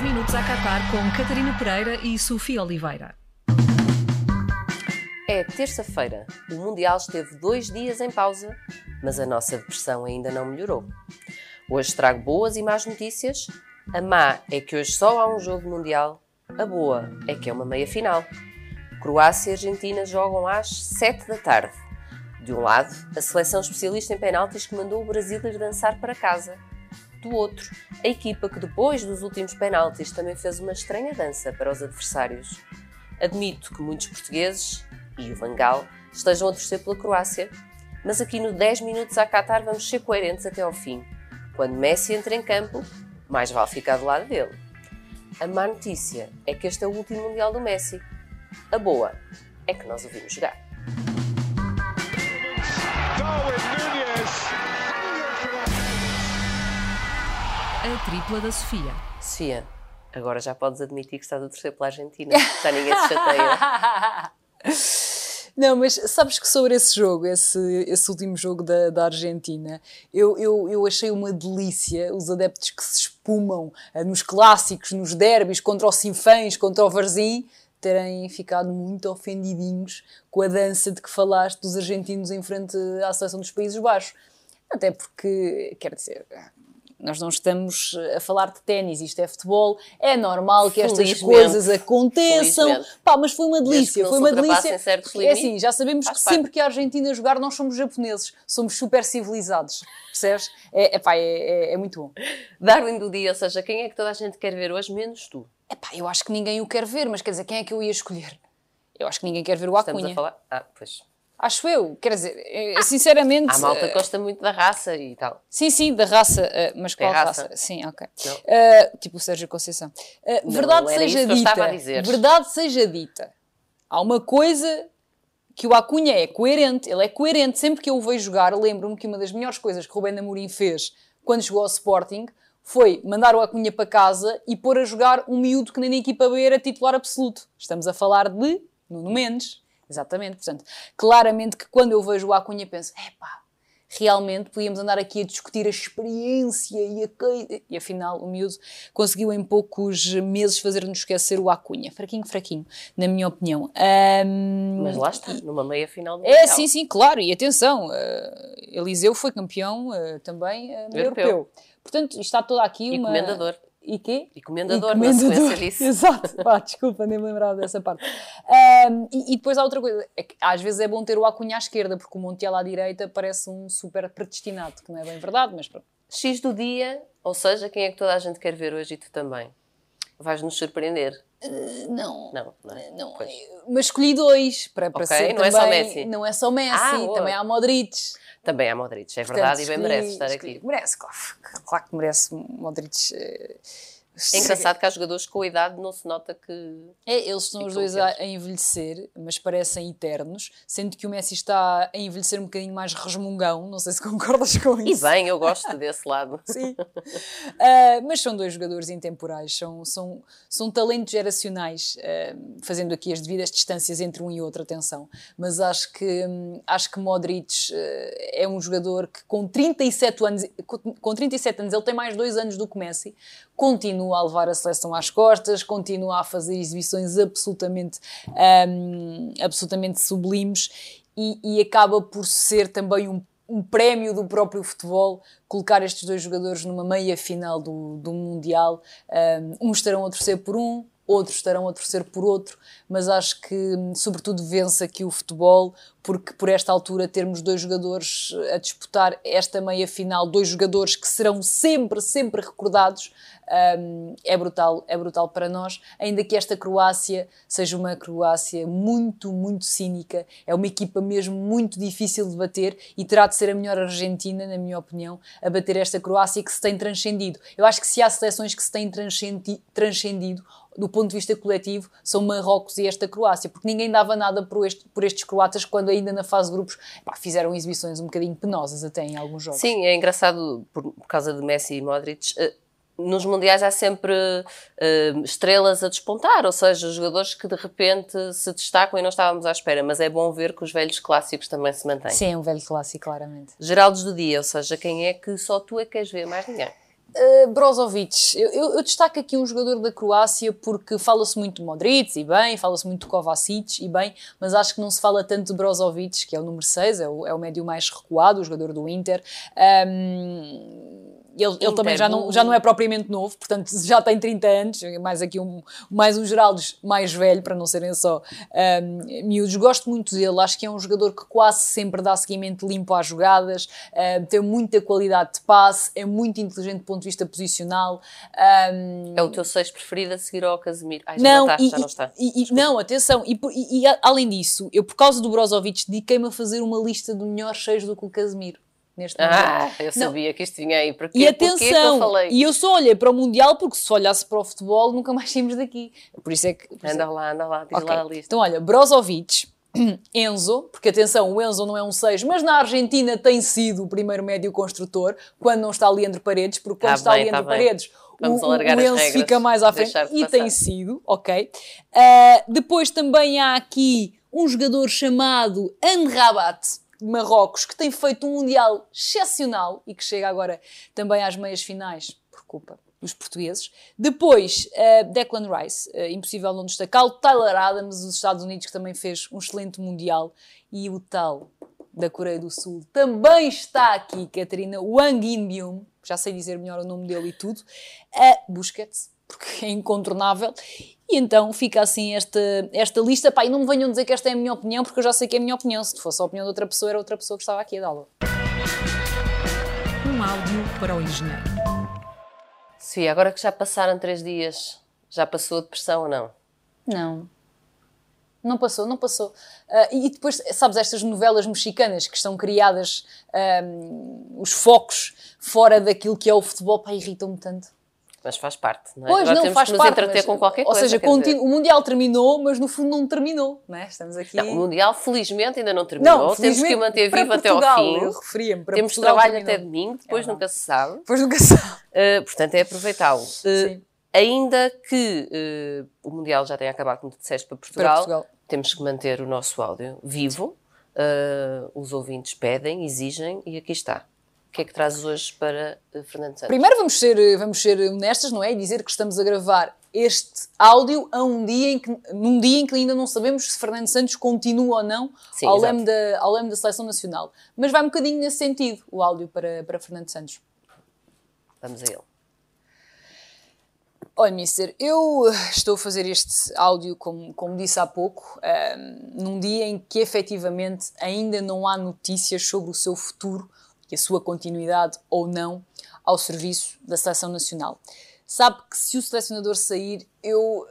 10 minutos a Qatar com Catarina Pereira e Sofia Oliveira. É terça-feira. O Mundial esteve dois dias em pausa, mas a nossa depressão ainda não melhorou. Hoje trago boas e más notícias. A má é que hoje só há um jogo mundial. A boa é que é uma meia-final. Croácia e Argentina jogam às 7 da tarde. De um lado, a seleção especialista em penaltis que mandou o Brasil ir dançar para casa do outro, a equipa que depois dos últimos penaltis também fez uma estranha dança para os adversários. Admito que muitos portugueses, e o Vangal, estejam a torcer pela Croácia, mas aqui no 10 minutos a Qatar vamos ser coerentes até ao fim. Quando Messi entra em campo, mais vale ficar do lado dele. A má notícia é que este é o último Mundial do Messi. A boa é que nós o vimos jogar. A tripla da Sofia. Sofia, agora já podes admitir que estás a torcer pela Argentina. Já ninguém se chateia. Não, mas sabes que sobre esse jogo, esse, esse último jogo da, da Argentina, eu, eu, eu achei uma delícia os adeptos que se espumam uh, nos clássicos, nos derbys, contra o Sinfãs, contra o Varzim, terem ficado muito ofendidinhos com a dança de que falaste dos argentinos em frente à seleção dos Países Baixos. Até porque, quer dizer, nós não estamos a falar de ténis, isto é futebol, é normal que estas coisas aconteçam. Pá, mas foi uma delícia, foi uma delícia. É assim, já sabemos Faz que parte. sempre que a Argentina jogar, nós somos japoneses, somos super civilizados, percebes? É, é, pá, é, é, é muito bom. Darwin do dia, ou seja, quem é que toda a gente quer ver hoje, menos tu? É pá, eu acho que ninguém o quer ver, mas quer dizer, quem é que eu ia escolher? Eu acho que ninguém quer ver o Acunha. Estamos a falar? Ah, pois. Acho eu, quer dizer, ah, sinceramente. A malta uh, gosta muito da raça e tal. Sim, sim, da raça, uh, mas qual raça? raça? Sim, ok. Uh, tipo o Sérgio Conceição. Não, verdade seja dita. Verdade seja dita. Há uma coisa que o Acunha é coerente, ele é coerente. Sempre que eu o vejo jogar, lembro-me que uma das melhores coisas que o Rubén Amorim fez quando jogou ao Sporting foi mandar o Acunha para casa e pôr a jogar um miúdo que nem na equipa B era titular absoluto. Estamos a falar de Nuno Mendes. Exatamente, portanto, claramente que quando eu vejo o Acunha penso, epá, realmente podíamos andar aqui a discutir a experiência e, a... e afinal o miúdo conseguiu em poucos meses fazer-nos esquecer o Acunha. Fraquinho, fraquinho, na minha opinião. Um... Mas lá está, numa meia final do É, sim, sim, claro, e atenção, uh, Eliseu foi campeão uh, também uh, europeu. europeu. Portanto, está toda aqui e uma... comendador. E quê? E comendador, e comendador. na sequência disso. Exato. Pá, desculpa, nem me lembrava dessa parte. Um, e, e, depois há outra coisa. É que às vezes é bom ter o Acunha à esquerda, porque o Montiel à direita parece um super predestinado, que não é bem verdade, mas pronto. X do dia, ou seja, quem é que toda a gente quer ver hoje e tu também? Vais-nos surpreender. Uh, não. Não, não, é? não Mas escolhi dois para, para okay, ser não também, é só Messi. Não é só Messi, ah, também há Modric. Também há Modric, é verdade, Portanto, e bem merece estar escolhi, aqui. Merece, claro, claro que merece Modric. Uh, é engraçado que há jogadores com a idade não se nota que. É, eles estão os dois a, a, envelhecer, mas parecem eternos, sendo que o Messi está a envelhecer um bocadinho mais resmungão, não sei se concordas com isso. E bem, eu gosto desse lado. Sim. Uh, mas são dois jogadores intemporais, são, são, são talentos geracionais, uh, fazendo aqui as devidas distâncias entre um e outro, atenção. Mas acho que, acho que Modric uh, é um jogador que com 37 anos, com, com 37 anos, ele tem mais dois anos do que Messi, continua a levar a seleção às costas, continua a fazer exibições absolutamente, um, absolutamente sublimes e, e, acaba por ser também um, um, prémio do próprio futebol colocar estes dois jogadores numa meia final do, do Mundial. Um, uns estarão a torcer por um, outros estarão a torcer por outro, mas acho que, sobretudo, vence aqui o futebol, porque por esta altura termos dois jogadores a disputar esta meia final, dois jogadores que serão sempre, sempre recordados, um, é brutal, é brutal para nós, ainda que esta Croácia seja uma Croácia muito, muito cínica, é uma equipa mesmo muito difícil de bater e terá de ser a melhor Argentina, na minha opinião, a bater esta Croácia que se tem transcendido. Eu acho que se há seleções que se têm transcendido, do ponto de vista coletivo, são Marrocos e esta Croácia, porque ninguém dava nada por, este, por estes croatas quando ainda na fase de grupos pá, fizeram exibições um bocadinho penosas até em alguns jogos. Sim, é engraçado por, por causa de Messi e Modric. Uh nos mundiais há sempre uh, estrelas a despontar, ou seja, jogadores que de repente se destacam e não estávamos à espera, mas é bom ver que os velhos clássicos também se mantêm. Sim, um velho clássico, claramente. Geraldos do dia, ou seja, quem é que só tu é que queres ver, mais ninguém. Uh, Brozovic, eu, eu, eu, destaco aqui um jogador da Croácia porque fala-se muito de Modric e bem, fala-se muito de Kovacic e bem, mas acho que não se fala tanto de Brozovic, que é o número 6, é o, é o médio mais recuado, o jogador do Inter. Um, ele, ele também já não, já não é propriamente novo, portanto já tem 30 anos, mais aqui um, mais um Geraldes mais velho, para não serem só um, miúdos. Gosto muito dele, acho que é um jogador que quase sempre dá seguimento limpo às jogadas, um, tem muita qualidade de passe, é muito inteligente do ponto de vista posicional. Um, é o teu 6 preferido a seguir ao Casemiro? Ai, não, já, e, já não está. E, e, não, atenção, e, e, além disso, eu por causa do Brozovic dediquei-me a fazer uma lista de melhores 6 do que o Casemiro neste ah, momento. eu sabia não. que isto vinha aí. Porquê? E atenção, eu e eu só olhei para o Mundial porque se olhasse para o futebol nunca mais saímos daqui. Por isso é que... Anda lá, anda lá, diz okay. lá a lista. Então olha, Brozovic, Enzo, porque atenção, o Enzo não é um 6, mas na Argentina tem sido o primeiro médio construtor, quando não está Leandro Paredes, porque quando tá está bem, Leandro tá Paredes, Vamos o, o Enzo fica mais à frente e passar. tem sido, ok. Uh, depois também há aqui um jogador chamado Anrabat, Marrocos, que tem feito um Mundial excepcional e que chega agora também às meias finais, por culpa dos portugueses. Depois, uh, Declan Rice, uh, impossível não destacá-lo. Tyler Adams, dos Estados Unidos, que também fez um excelente Mundial. E o tal da Coreia do Sul também está aqui, Catarina Wang In-byum, já sei dizer melhor o nome dele e tudo. Uh, Busquets, porque é incontornável. E então fica assim esta, esta lista. Pá, e não me venham dizer que esta é a minha opinião, porque eu já sei que é a minha opinião. Se fosse a opinião de outra pessoa, era outra pessoa que estava aqui a dá-la. Um áudio para o engenheiro. Sim, agora que já passaram três dias, já passou a depressão ou não? Não. Não passou, não passou. Uh, e depois, sabes, estas novelas mexicanas que estão criadas, um, os focos fora daquilo que é o futebol, pá, irritam-me tanto. Mas faz parte, não é? Pois, Agora não, temos faz que nos parte, entreter mas, com qualquer ou coisa. Ou seja, o Mundial terminou, mas no fundo não terminou, não é? Estamos aqui... Não, o Mundial felizmente ainda não terminou. Não, temos que o manter vivo até ao fim. Eu referia-me para Temos Portugal trabalho terminou. até domingo, depois é nunca se sabe. Depois nunca se sabe. Uh, portanto, é aproveitá-lo. Uh, ainda que uh, o Mundial já tenha acabado, como tu disseste, para Portugal, para Portugal. temos que manter o nosso áudio vivo. os ouvintes pedem, exigem e aqui está. O que é que trazes hoje para eh, Fernando Santos? Primeiro vamos ser, eh, vamos ser honestas, não é? E dizer que estamos a gravar este áudio a um dia em que, num dia em que ainda não sabemos se Fernando Santos continua ou não Sim, ao, leme da, ao leme da Seleção Nacional. Mas vai um bocadinho nesse sentido o áudio para, para Fernando Santos. Vamos a ele. Olha, Mister, eu estou a fazer este áudio, como, como disse há pouco, um, num dia em que efetivamente ainda não há notícias sobre o seu futuro e a sua continuidade ou não ao serviço da seleção nacional. Sabe que se o selecionador sair, eu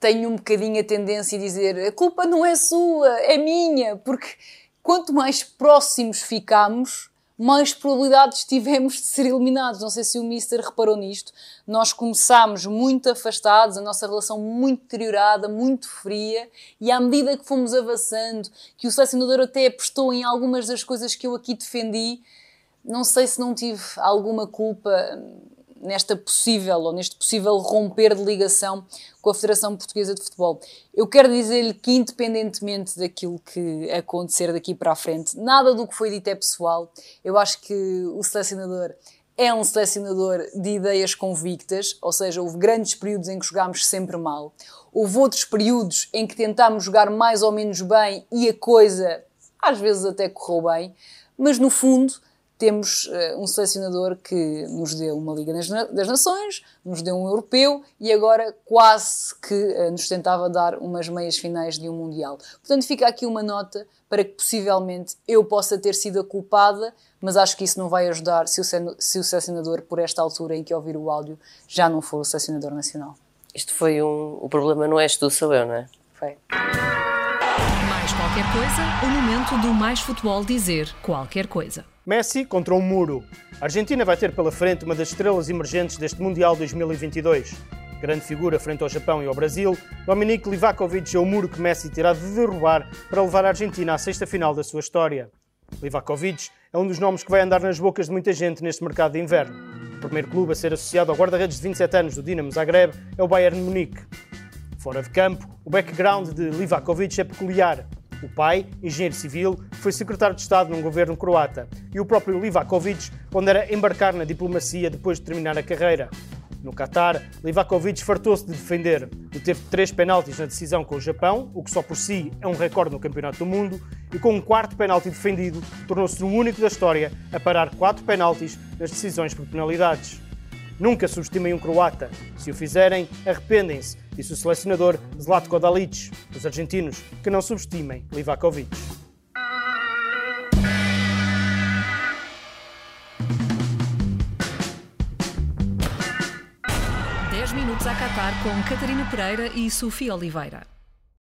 tenho um bocadinho a tendência a dizer a culpa não é sua, é minha, porque quanto mais próximos ficamos, mais probabilidades tivemos de ser eliminados. Não sei se o Mister reparou nisto. Nós começámos muito afastados, a nossa relação muito deteriorada, muito fria, e à medida que fomos avançando, que o selecionador até apostou em algumas das coisas que eu aqui defendi, não sei se não tive alguma culpa nesta possível ou neste possível romper de ligação com a Federação Portuguesa de Futebol. Eu quero dizer-lhe que, independentemente daquilo que acontecer daqui para a frente, nada do que foi dito é pessoal. Eu acho que o selecionador é um selecionador de ideias convictas, ou seja, houve grandes períodos em que jogámos sempre mal. Houve outros períodos em que tentámos jogar mais ou menos bem e a coisa às vezes até correu bem, mas no fundo temos uh, um selecionador que nos deu uma Liga das, das, Nações, nos deu um Europeu e agora quase que uh, nos tentava dar umas meias finais de um Mundial. Portanto, fica aqui uma nota para que possivelmente eu possa ter sido a culpada, mas acho que isso não vai ajudar se o, se o selecionador, por esta altura em que ouvir o áudio, já não for o selecionador nacional. Isto foi um. O problema não és tu, sou eu, não é? Foi. Mais qualquer coisa, o momento do Mais Futebol dizer qualquer coisa. Messi contra um muro. A Argentina vai ter pela frente uma das estrelas emergentes deste Mundial 2022. Grande figura frente ao Japão e ao Brasil, Dominique Livakovic é o muro que Messi terá de derrubar para levar a Argentina à sexta final da sua história. Livakovic é um dos nomes que vai andar nas bocas de muita gente neste mercado de inverno. O primeiro clube a ser associado ao guarda-redes de 27 anos do Dinamo Zagreb é o Bayern Munique. Fora de campo, o background de Livakovic é peculiar. O pai, engenheiro civil, foi secretário de Estado num governo croata e o próprio Livakovic pondera embarcar na diplomacia depois de terminar a carreira. No Qatar, Livakovic fartou-se de defender. Teve três penaltis na decisão com o Japão, o que só por si é um recorde no Campeonato do Mundo, e com um quarto penalti defendido, tornou-se o único da história a parar quatro penaltis nas decisões por penalidades. Nunca subestimem um croata. Se o fizerem, arrependem-se, disse o selecionador Zlatko Dalic. Os argentinos que não subestimem Livakovic. minutos a Qatar com Catarina Pereira e Sofia Oliveira.